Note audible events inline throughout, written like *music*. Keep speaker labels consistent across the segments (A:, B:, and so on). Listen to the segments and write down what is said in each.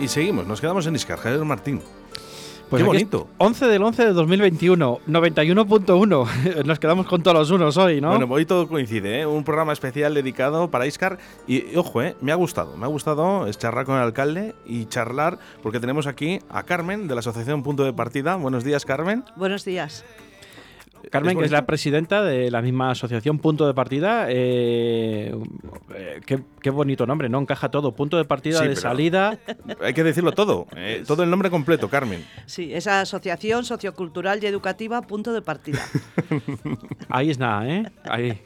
A: Y seguimos, nos quedamos en Iscar, Javier Martín.
B: Pues
A: Qué bonito.
B: 11 del 11 de 2021, 91.1. *laughs* Nos quedamos con todos los unos hoy, ¿no?
A: Bueno, hoy todo coincide, ¿eh? Un programa especial dedicado para Iscar. Y, ojo, ¿eh? me ha gustado, me ha gustado charlar con el alcalde y charlar, porque tenemos aquí a Carmen de la Asociación Punto de Partida. Buenos días, Carmen.
C: Buenos días.
B: Carmen, que es la presidenta de la misma asociación Punto de Partida. Eh, eh, qué, bonito nombre, ¿no? Encaja todo. Punto de partida, de salida.
A: Hay que decirlo todo. Eh, todo el nombre completo, Carmen.
C: Sí, esa asociación sociocultural y educativa Punto de Partida. *laughs*
B: Ahí es nada, ¿eh? Ahí.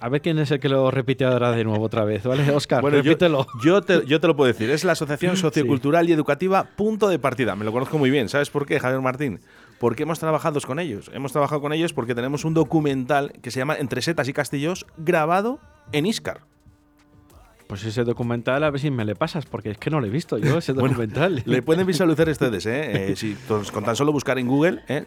B: A ver quién es el que lo repite ahora de nuevo otra vez, ¿vale? Oscar, repítelo.
A: Yo, te, yo te lo puedo decir. Es la Asociación Sociocultural y Educativa Punto de Partida. Me lo conozco muy bien. ¿Sabes por qué, Javier Martín? Porque hemos trabajado con ellos. Hemos trabajado con ellos porque tenemos un documental que se llama Entre setas y castillos grabado en Iscar.
B: Pues ese documental, a ver si me le pasas, porque es que no lo he visto yo, ese *laughs* documental.
A: le pueden visualizar *laughs* ustedes, ¿eh? eh si, con tan solo buscar en Google, ¿eh?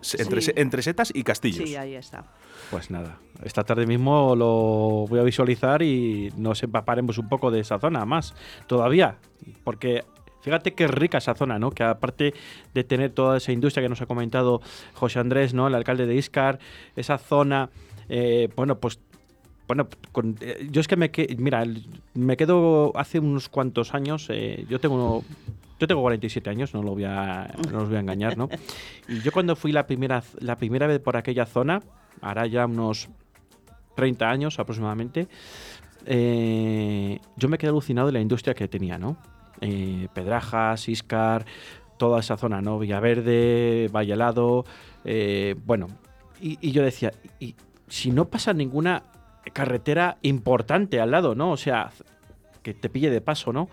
A: entre, setas y castillos.
C: Sí, ahí está.
B: Pues nada, esta tarde mismo lo voy a visualizar y nos empaparemos un poco de esa zona más, todavía, porque Fíjate qué rica esa zona, ¿no? Que aparte de tener toda esa industria que nos ha comentado José Andrés, ¿no? El alcalde de Iscar, esa zona, eh, bueno, pues bueno, eh, yo es que me mira, me quedo hace unos cuantos años, eh, yo tengo yo tengo 47 años, no lo voy a no os voy a engañar, ¿no? Y yo cuando fui la primera la primera vez por aquella zona, hará ya unos 30 años aproximadamente, yo me quedé alucinado de la industria que tenía, ¿no? Eh, Pedrajas, Iscar, toda esa zona, ¿no? Villaverde, Valle Helado, eh, bueno, y, yo decía, y si no pasa ninguna carretera importante al lado, ¿no? O sea, que te pille de paso, ¿no?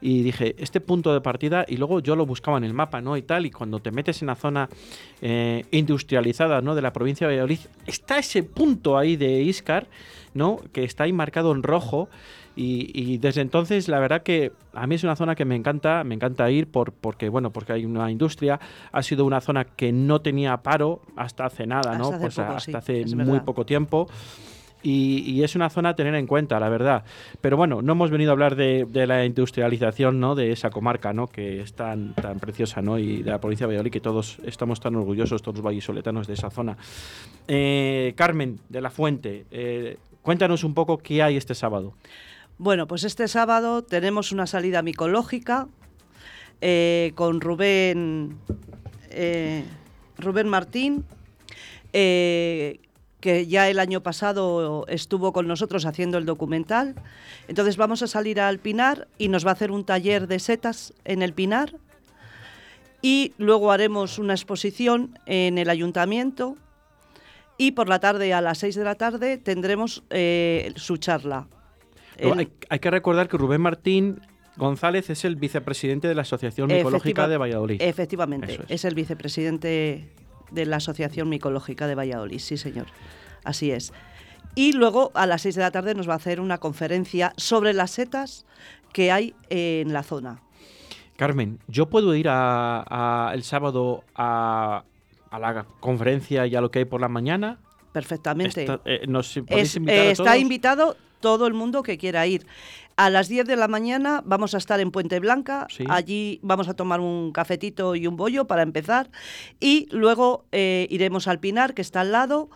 B: Y dije, este punto de partida, y luego yo lo buscaba en el mapa, ¿no? Y tal, y cuando te metes en la zona eh, industrializada, ¿no? De la provincia de Valladolid, está ese punto ahí de Iscar, ¿no? Que está ahí marcado en rojo, y, desde entonces, la verdad que a mí es una zona que me encanta, me encanta ir por, porque, bueno, porque hay una industria. Ha sido una zona que no tenía paro hasta hace nada, ¿no?
C: Hace
B: pues
C: hasta
B: hace muy poco tiempo. Y, es una zona a tener en cuenta, la verdad. Pero bueno, no hemos venido a hablar de, la industrialización ¿no? de esa comarca, ¿no? que es tan, tan preciosa, ¿no? y de la provincia de Valladolid, que todos estamos tan orgullosos, todos los vallisoletanos, de esa zona. Eh, Carmen, de la Fuente, eh, cuéntanos un poco qué hay este sábado.
C: Bueno, pues este sábado tenemos una salida micológica eh, con Rubén, eh, Rubén Martín, eh, que ya el año pasado estuvo con nosotros haciendo el documental. Entonces vamos a salir al Pinar y nos va a hacer un taller de setas en el Pinar. Y luego haremos una exposición en el ayuntamiento. Y por la tarde, a las 6 de la tarde, tendremos su charla
B: hay, que recordar que Rubén Martín González es el vicepresidente de la Asociación Micológica de Valladolid.
C: Efectivamente, es. el vicepresidente de la Asociación Micológica de Valladolid, sí señor, así es. Y luego a las 6 de la tarde nos va a hacer una conferencia sobre las setas que hay en la zona.
B: Carmen, ¿yo puedo ir el sábado a, la conferencia y a lo que hay por la mañana?
C: Perfectamente.
B: Está, eh,
C: está invitado todo el mundo que quiera ir. A las 10 de la mañana vamos a estar en Puente Blanca, allí vamos a tomar un cafetito y un bollo para empezar. Y luego eh, iremos al Pinar, que está al lado,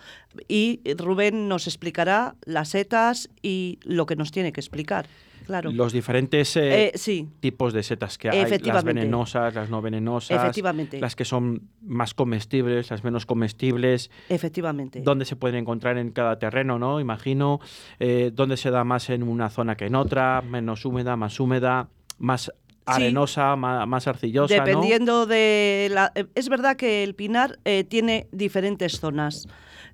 C: y Rubén nos explicará las setas y lo que nos tiene que explicar
B: los diferentes eh, eh, tipos de setas que hay, las venenosas, las no venenosas, las que son más comestibles, las menos comestibles,
C: efectivamente,
B: dónde se pueden encontrar en cada terreno, ¿no? Imagino, eh, dónde se da más en una zona que en otra, menos húmeda, más húmeda, más arenosa, más, arcillosa.
C: Dependiendo de la... Es verdad que el pinar tiene diferentes zonas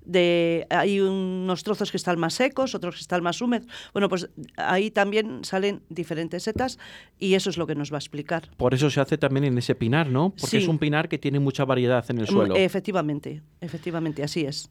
C: de hay unos trozos que están más secos, otros que están más húmedos. Bueno, pues ahí también salen diferentes setas y eso es lo que nos va a explicar.
B: Por eso se hace también en ese pinar, ¿no? Porque es un pinar que tiene mucha variedad en el mm, suelo.
C: Efectivamente, efectivamente, así es.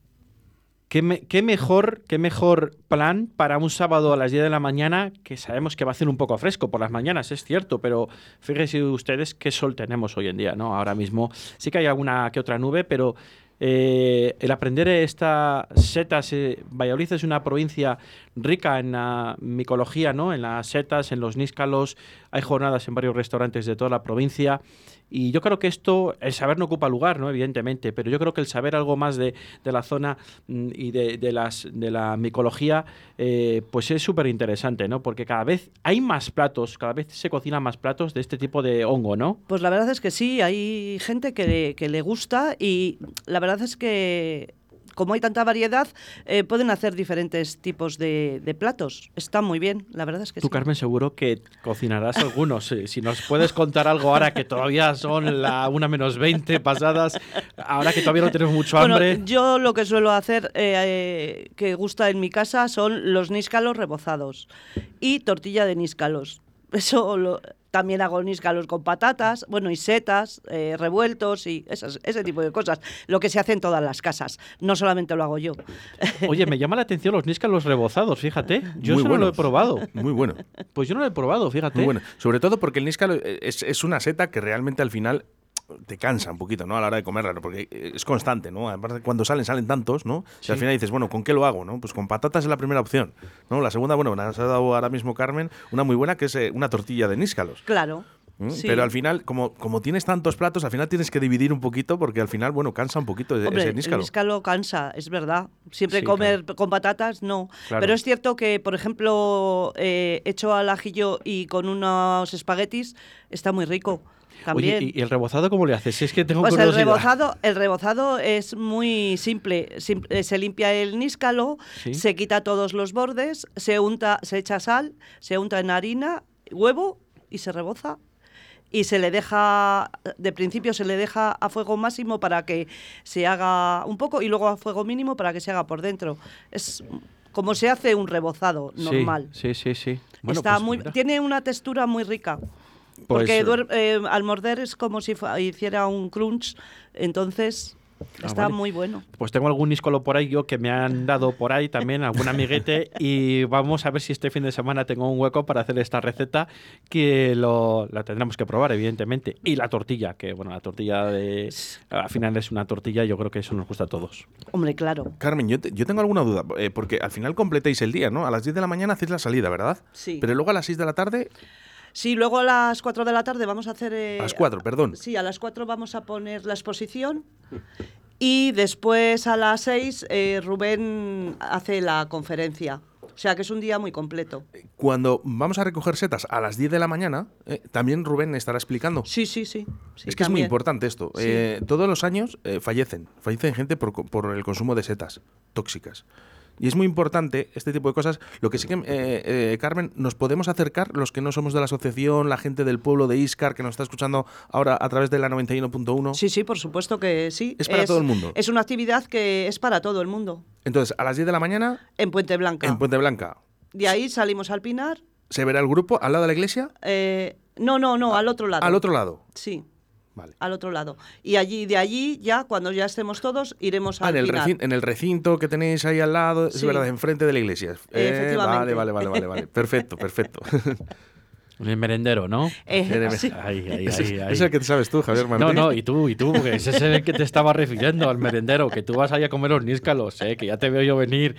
B: ¿Qué, mejor, ¿Qué mejor plan para un sábado a las 10 de la mañana, que sabemos que va a hacer un poco fresco por las mañanas, es cierto, pero fíjense ustedes qué sol tenemos hoy en día, ¿no? Ahora mismo sí que hay alguna que otra nube, pero eh, el aprender estas setas, eh, Valladolid es una provincia rica en micología, ¿no? En las setas, en los níscalos, hay jornadas en varios restaurantes de toda la provincia y yo creo que esto, el saber no ocupa lugar, ¿no? Evidentemente, pero yo creo que el saber algo más de, la zona mm, y de, las, de la micología, eh, pues es súper interesante, ¿no? Porque cada vez hay más platos, cada vez se cocinan más platos de este tipo de hongo, ¿no?
C: Pues la verdad es que sí, hay gente que, que le gusta y la verdad es que como hay tanta variedad, eh, pueden hacer diferentes tipos de, platos. Está muy bien, la verdad es que
B: Tú, Carmen, seguro que cocinarás algunos. si nos puedes contar algo ahora que todavía son la una menos 20 pasadas, ahora que todavía no tenemos mucho hambre.
C: yo lo que suelo hacer, eh, eh, que gusta en mi casa, son los níscalos rebozados y tortilla de níscalos. Eso lo, también hago níscalos con patatas, bueno, y setas, eh, revueltos y ese tipo de cosas. Lo que se hace en todas las casas. No solamente lo hago yo. *laughs*
B: Oye, me llama la atención los níscalos rebozados, fíjate. Yo eso no lo he probado.
A: Muy bueno.
B: Pues yo no lo he probado, fíjate.
A: Muy bueno. Sobre todo porque el níscalo es, es una seta que realmente al final te cansa un poquito, ¿no? A la hora de comerla, porque es constante, ¿no? Aparte, cuando salen, salen tantos, ¿no? Y al final dices, bueno, ¿con qué lo hago, no? Pues con patatas es la primera opción, ¿no? La segunda, bueno, nos ha dado ahora mismo Carmen una muy buena que es eh, una tortilla de níscalos.
C: Claro.
A: ¿Mm? Pero al final, como, como tienes tantos platos, al final tienes que dividir un poquito porque al final, bueno, cansa un poquito ese níscalo.
C: El níscalo cansa, es verdad. Siempre comer con patatas, no. Pero es cierto que, por ejemplo, eh, hecho al ajillo y con unos espaguetis, está muy rico.
B: Oye, ¿y el rebozado cómo le haces? Es que tengo
C: pues el rebozado, el rebozado es muy simple. Eh, se limpia el níscalo, se quita todos los bordes, se unta, se echa sal, se unta en harina, huevo y se reboza y se le deja, de principio se le deja a fuego máximo para que se haga un poco y luego a fuego mínimo para que se haga por dentro. Es como se hace un rebozado normal.
B: Sí, sí, sí.
C: Está pues muy, tiene una textura muy rica. Pues, Porque eh, eh, al morder es como si hiciera un crunch, entonces ah, Está muy bueno.
B: Pues tengo algún níscolo por ahí yo que me han dado por ahí también, algún amiguete, y vamos a ver si este fin de semana tengo un hueco para hacer esta receta que lo, la tendremos que probar, evidentemente. Y la tortilla, que bueno, la tortilla de... Al final es una tortilla, yo creo que eso nos gusta a todos.
C: Hombre, claro.
A: Carmen, yo, yo tengo alguna duda, eh, porque al final completáis el día, ¿no? A las 10 de la mañana hacéis la salida, ¿verdad?
C: Sí.
A: Pero luego a las 6 de la tarde...
C: Sí, luego a las 4 de la tarde vamos a hacer...
A: Eh, a las 4, perdón.
C: Sí, a las 4 vamos a poner la exposición y después a las 6 eh, Rubén hace la conferencia. O sea que es un día muy completo.
A: Cuando vamos a recoger setas a las 10 de la mañana, eh, también Rubén estará explicando.
C: Sí, sí, sí.
A: es que es muy importante esto. todos los años fallecen, fallecen gente por, por el consumo de setas tóxicas. Y es muy importante este tipo de cosas. Lo que sí que, eh, eh, Carmen, nos podemos acercar, los que no somos de la asociación, la gente del pueblo de Iscar, que nos está escuchando ahora a través de la 91.1.
C: Sí, sí, por supuesto que sí.
A: Es para todo el mundo.
C: Es una actividad que es para todo el mundo.
A: Entonces, a las 10 de la mañana.
C: En Puente Blanca.
A: En Puente Blanca.
C: De ahí salimos al Pinar.
A: ¿Se verá el grupo al lado de la iglesia?
C: Eh, no, no, no, al otro lado.
A: Al otro lado.
C: Sí al otro lado. Y allí, de allí, ya cuando ya estemos todos, iremos
A: a
C: ah,
A: en el, recinto, en el recinto que tenéis ahí al lado, es verdad, enfrente de la iglesia.
C: Eh,
A: vale, vale, vale, vale, vale. *laughs* Perfecto, perfecto. *laughs*
B: El merendero, ¿no?
C: Eh,
A: es el que te sabes tú, Javier Martín.
B: No, no, y tú, y tú, porque ese es el que te estaba refiriendo, al merendero, que tú vas ahí a comer los níscalos, ¿eh? que ya te veo yo venir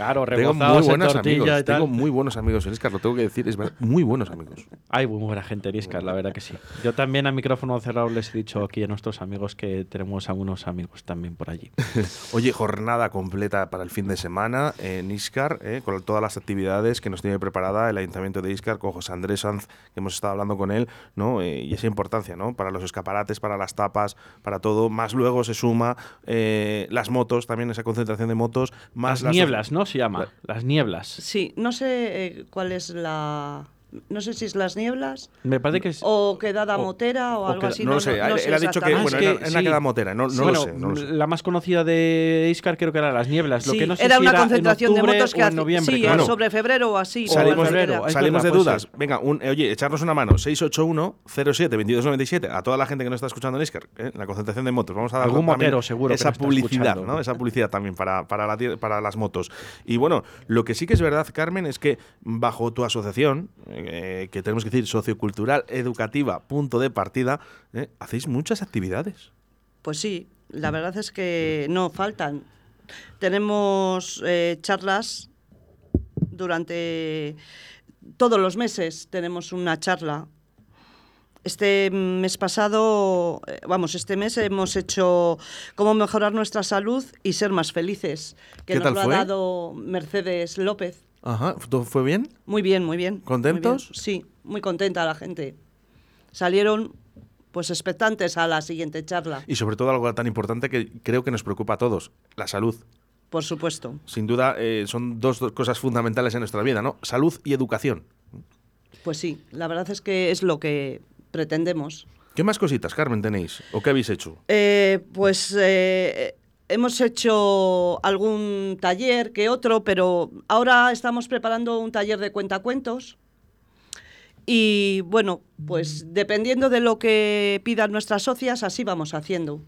B: Claro,
A: tengo muy buenos amigos, Tengo muy buenos amigos en Iscar, lo tengo que decir, es muy buenos amigos.
B: Hay muy buena gente en Iscar, la verdad que sí. Yo también a micrófono cerrado les he dicho aquí a nuestros amigos que tenemos algunos amigos también por allí. *laughs*
A: Oye, jornada completa para el fin de semana en Iscar, eh, con todas las actividades que nos tiene preparada el Ayuntamiento de Iscar, con José Andrés Sanz, que hemos estado hablando con él, ¿no? Eh, y esa importancia, ¿no? Para los escaparates, para las tapas, para todo. Más luego se suma eh, las motos, también esa concentración de motos, más
B: las, nieblas, ¿no? se llama, las nieblas.
C: Sí, no sé eh, cuál es la no sé si es las nieblas.
B: Me parece que es.
C: O quedada motera o, algo así.
A: No, lo sé. él, ha dicho que, bueno, es una queda motera. No, no, lo sé,
B: La más conocida de Iscar creo que era las nieblas. lo que no sé
C: era
B: si
C: una concentración de motos que
B: en noviembre.
C: Sí, sobre febrero o así.
A: Salimos, salimos de dudas. Venga, un, eh, oye, echarnos una mano. 681 07 2297 A toda la gente que no está escuchando en Iscar, ¿eh? la concentración de motos. Vamos a dar
B: algún motero seguro.
A: Esa publicidad, ¿no? Esa publicidad también para, para, la, para las motos. Y bueno, lo que sí que es verdad, Carmen, es que bajo tu asociación, eh, que tenemos que decir sociocultural, educativa, punto de partida, ¿eh? hacéis muchas actividades.
C: Pues sí, la verdad es que no faltan. Tenemos eh, charlas durante todos los meses, tenemos una charla. Este mes pasado, vamos, este mes hemos hecho cómo mejorar nuestra salud y ser más felices, que
A: ¿Qué
C: nos
A: tal
C: lo
A: fue?
C: ha dado Mercedes López.
A: Ajá, ¿todo fue bien?
C: Muy bien, muy bien. muy
A: ¿Contentos?
C: bien. Sí, muy contenta la gente. Salieron pues expectantes a la siguiente charla,
A: Y sobre todo algo tan importante que creo que nos preocupa a todos, la salud.
C: por supuesto.
A: Sin duda eh, son dos, dos cosas fundamentales en nuestra vida, ¿no? Salud y educación.
C: Pues sí, la verdad es que es lo que pretendemos.
A: ¿Qué más cositas, Carmen, tenéis? ¿O qué habéis hecho?
C: Eh, pues eh, hemos hecho algún taller que otro, pero ahora estamos preparando un taller de cuentacuentos. Y bueno, pues dependiendo de lo que pidan nuestras socias, así vamos haciendo.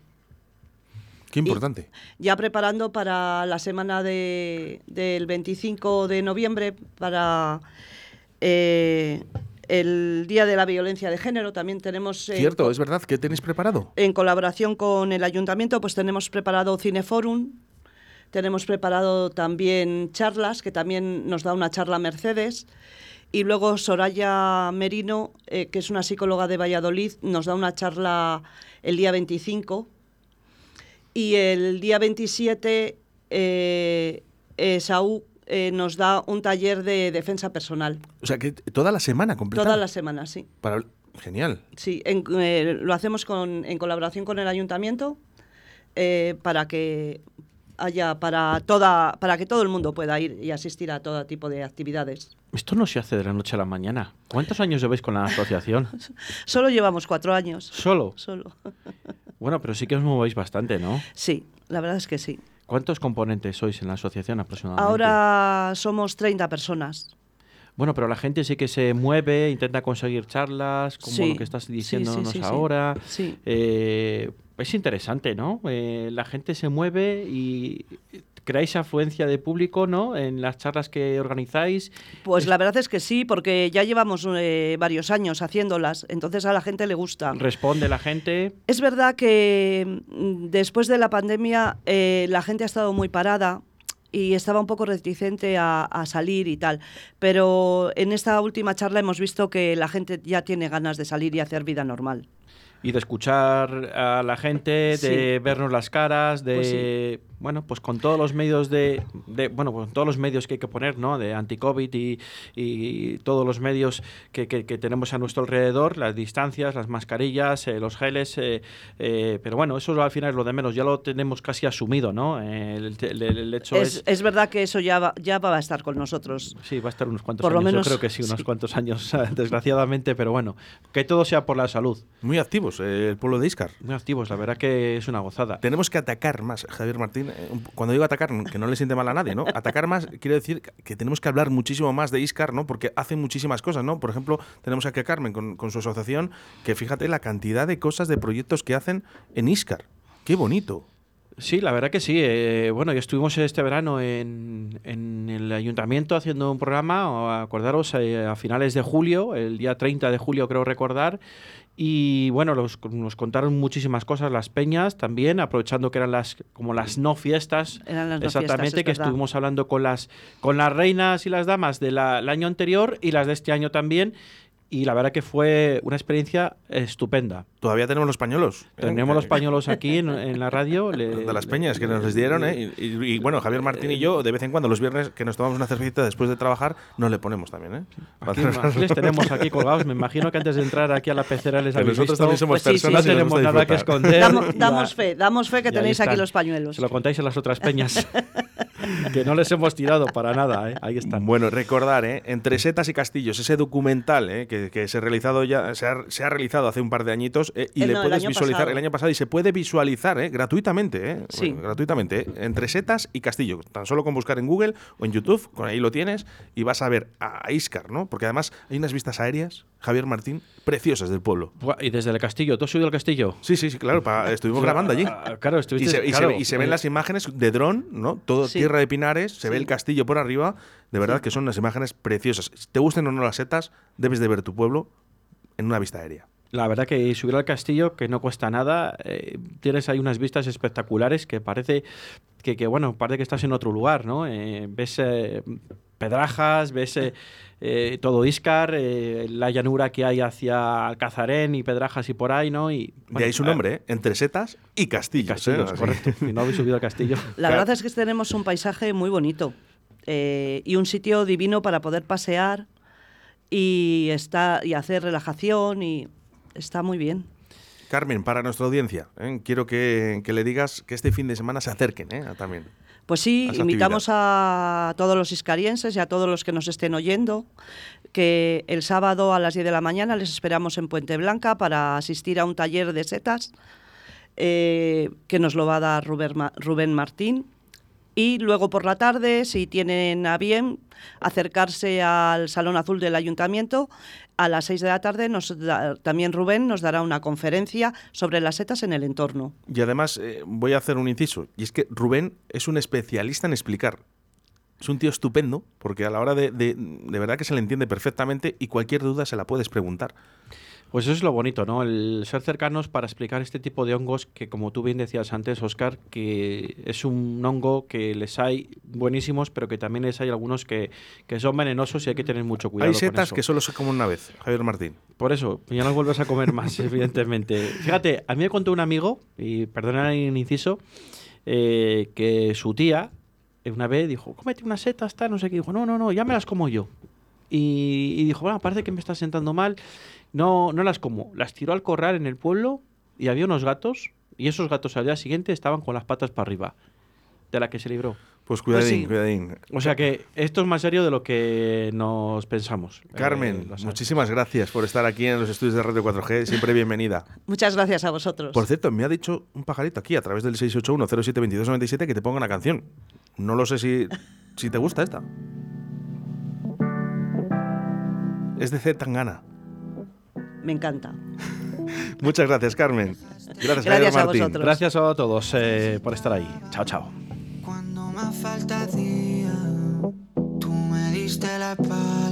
A: Qué importante.
C: Ya preparando para la semana de- del 25 de noviembre, para eh, el Día de la Violencia de Género, también tenemos... eh,
A: Cierto, es verdad. ¿Qué tenéis preparado?
C: en colaboración con el ayuntamiento, pues tenemos preparado Cineforum, tenemos preparado también charlas, que también nos da una charla Mercedes, y luego Soraya Merino, eh, que es una psicóloga de Valladolid, nos da una charla el día 25, y el día 27 eh, Saúl eh, nos da un taller de defensa personal,
A: O sea, que toda la semana completa.
C: toda la semana, sí.
A: Para... Genial.
C: Sí, en- eh, lo hacemos con, en colaboración con el ayuntamiento eh, para que haya para toda para que todo el mundo pueda ir y asistir a todo tipo de actividades.
B: Esto no se hace de la noche a la mañana. ¿Cuántos años lleváis con la asociación? *laughs*
C: Solo llevamos cuatro años.
B: Solo.
C: Solo.
B: Bueno, pero sí que os movéis bastante, ¿no?
C: Sí, la verdad es que sí.
B: ¿Cuántos componentes sois en la asociación aproximadamente?
C: Ahora somos 30 personas.
B: Bueno, pero la gente sí que se mueve, intenta conseguir charlas, como
C: Sí,
B: lo que estás diciéndonos
C: sí, sí.
B: ahora.
C: Sí.
B: Eh, es interesante, ¿no? Eh, la gente se mueve y creáis afluencia de público, ¿no? En las charlas que organizáis.
C: Pues la verdad es que sí, porque ya llevamos eh, varios años haciéndolas, entonces a la gente le gusta.
B: Responde la gente.
C: Es verdad que mm, después de la pandemia eh, la gente ha estado muy parada y estaba un poco reticente a, a salir y tal, pero en esta última charla hemos visto que la gente ya tiene ganas de salir y hacer vida normal.
B: Y de escuchar a la gente, de
C: Sí.
B: vernos las caras, de
C: Pues
B: bueno, pues con todos los medios de, de- bueno, pues todos los medios que hay que poner, ¿no? De anti-COVID y, y todos los medios que, que- que tenemos a nuestro alrededor, las distancias, las mascarillas, eh, los geles, eh, eh, pero bueno, eso al final es lo de menos, ya lo tenemos casi asumido, ¿no? Eh, El, el- el hecho
C: Es,
B: es,
C: es verdad que eso ya va, ya va a estar con nosotros.
B: Sí, va a estar unos cuantos
C: Por lo
B: años.
C: menos,
B: Yo creo que sí, unos
C: sí.
B: cuantos años, *laughs* desgraciadamente, pero bueno, que todo sea por la salud.
A: Muy activos, eh, el pueblo de Iscar.
B: Muy activos, la verdad que es una gozada.
A: Tenemos que atacar más, Javier Martín. Cuando digo atacar, que no le siente mal a nadie, ¿no? Atacar más quiere decir que tenemos que hablar muchísimo más de Iscar, ¿no? Porque hacen muchísimas cosas, ¿no? Por ejemplo, tenemos aquí a Carmen con, con su asociación, que fíjate la cantidad de cosas, de proyectos que hacen en Iscar. ¡Qué bonito!
B: Sí, la verdad que sí. eh, bueno, ya estuvimos este verano en, en el ayuntamiento haciendo un programa, acordaros, eh, a finales de julio, el día 30 de julio creo recordar, y bueno, los- nos contaron muchísimas cosas, las peñas también, aprovechando que eran las como las no fiestas.
C: Eran las no
B: Exactamente,
C: fiestas, es
B: que
C: verdad.
B: estuvimos hablando con las, con las reinas y las damas del año anterior y las de este año también. Y la verdad que fue una experiencia estupenda.
A: Todavía tenemos los pañuelos. ¿eh?
B: Tenemos los
A: Eh,
B: pañuelos aquí en, en la radio. *laughs* le-
A: de las peñas que nos les dieron, ¿eh? Y, y- y, bueno, Javier Martín y yo, de vez en cuando, los viernes que nos tomamos una cervecita después de trabajar, nos le ponemos también, ¿eh? Para
B: Aquí,
A: hacer-
B: les tenemos aquí *laughs* colgados. Me imagino que antes de entrar aquí a la pecera les habéis
A: nosotros
B: visto.
A: también somos
C: Pues sí, sí,
A: personas
B: no
A: y nos
B: tenemos nada que esconder.
C: Damos, damos fe, damos fe que tenéis aquí los pañuelos.
B: Se lo contáis a las otras peñas. *laughs* que no les hemos tirado para nada, ¿eh? Ahí están.
A: Bueno, recordar, ¿eh? Entre setas y castillos, ese documental ¿eh? que, que se, ha realizado ya, se, ha, se ha realizado hace un par de añitos eh, y
C: Eh,
A: le
C: no, el
A: puedes
C: año
A: visualizar
C: pasado.
A: el año pasado y se puede visualizar ¿eh? gratuitamente, ¿eh?
C: Sí.
A: Bueno, gratuitamente, ¿eh? entre setas y castillo. Tan solo con buscar en Google o en YouTube, con ahí lo tienes y vas a ver a Iscar, ¿no? Porque además hay unas vistas aéreas, Javier Martín, preciosas del pueblo.
B: Y desde el castillo, ¿tú has subido al castillo?
A: Sí, sí, sí, claro, pa- estuvimos grabando allí.
B: Ah, Claro,
A: Y
B: estuviste.
A: se, y se
B: claro,
A: ve- y se ven
B: eh,
A: las imágenes de dron, ¿no? Todo
C: Sí.
A: tierra de pinares, se ve el castillo por arriba. De verdad que son unas imágenes preciosas. Si te gusten o no las setas, debes de ver tu pueblo en una vista aérea.
B: La verdad que subir al castillo, que no cuesta nada, eh, tienes ahí unas vistas espectaculares que parece que, que, bueno, parece que estás en otro lugar, ¿no? Eh, ves eh, Pedrajas, ves eh, eh, todo Iscar, eh, la llanura que hay hacia Alcazarén y Pedrajas y por ahí, ¿no? Y,
A: de ahí su nombre, ¿eh? Entre setas y castillos.
B: Y castillos, correcto. y no habéis subido al castillo. *laughs*
C: La verdad es que tenemos un paisaje muy bonito y un sitio divino para poder pasear y, está, y hacer relajación y está muy bien.
A: Carmen, para nuestra audiencia, ¿eh? quiero que, que, le digas que este fin de semana se acerquen ¿eh? también.
C: Pues sí, invitamos a todos los iscarienses y a todos los que nos estén oyendo que el sábado a las 10 de la mañana les esperamos en Puente Blanca para asistir a un taller de setas eh, que nos lo va a dar Rubén, Rubén Martín y luego por la tarde, si tienen a bien acercarse al Salón Azul del Ayuntamiento, a las 6 de la tarde nos también Rubén nos dará una conferencia sobre las setas en el entorno.
A: Y además eh, voy a hacer un inciso, y es que Rubén es un especialista en explicar. Es un tío estupendo, porque a la hora de, de, de verdad que se le entiende perfectamente y cualquier duda se la puedes preguntar.
B: Pues eso es lo bonito, ¿no? El ser cercanos para explicar este tipo de hongos que, como tú bien decías antes, Oscar, que es un hongo que les hay buenísimos, pero que también les hay algunos que, que son venenosos y hay que tener mucho cuidado.
A: Hay setas que solo se comen una vez, Javier Martín.
B: Por eso, ya no vuelves a comer más, *laughs* evidentemente. Fíjate, a mí me contó un amigo, y perdona el inciso, eh, que su tía una vez dijo, cómete unas setas, tal, no sé qué. Dijo, no, no, no, ya me las como yo. Y, y, dijo, bueno, parece que me está sentando mal. No, no las como. Las tiró al corral en el pueblo y había unos gatos y esos gatos al día siguiente estaban con las patas para arriba. De la que se libró.
A: Pues cuidadín, pues sí. cuidadín.
B: O sea que esto es más serio de lo que nos pensamos.
A: Carmen, eh, muchísimas gracias por estar aquí en los estudios de Radio 4G. Siempre bienvenida. *laughs*
C: Muchas gracias a vosotros.
A: Por cierto, me ha dicho un pajarito aquí a través del 681-072297 que te ponga una canción. No lo sé si, si te gusta esta. Es de Z Tangana.
C: Me encanta. *laughs*
A: Muchas gracias, Carmen.
C: Gracias, gracias a
B: Martín. vosotros. Gracias a todos eh, por estar ahí. Chao, chao.
D: Cuando más falta día, tú me diste la espalda.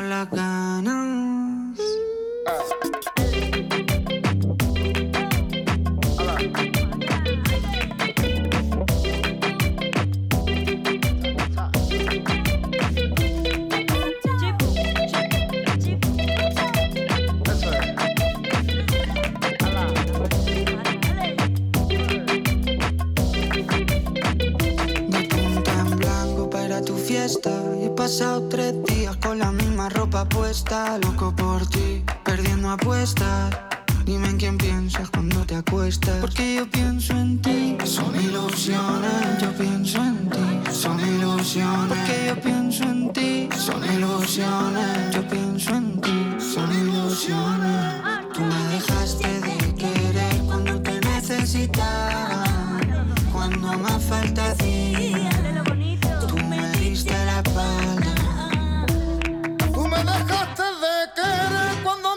D: te fueron Y he pasado tres días con la misma ropa puesta. Loco por ti, perdiendo apuestas. Dime en quién piensas cuando te acuestas. Porque yo pienso en ti. Son ilusiones, yo pienso en ti. Son ilusiones. Porque yo pienso en ti. Son ilusiones, yo pienso en ti. Son ilusiones. Tú me dejaste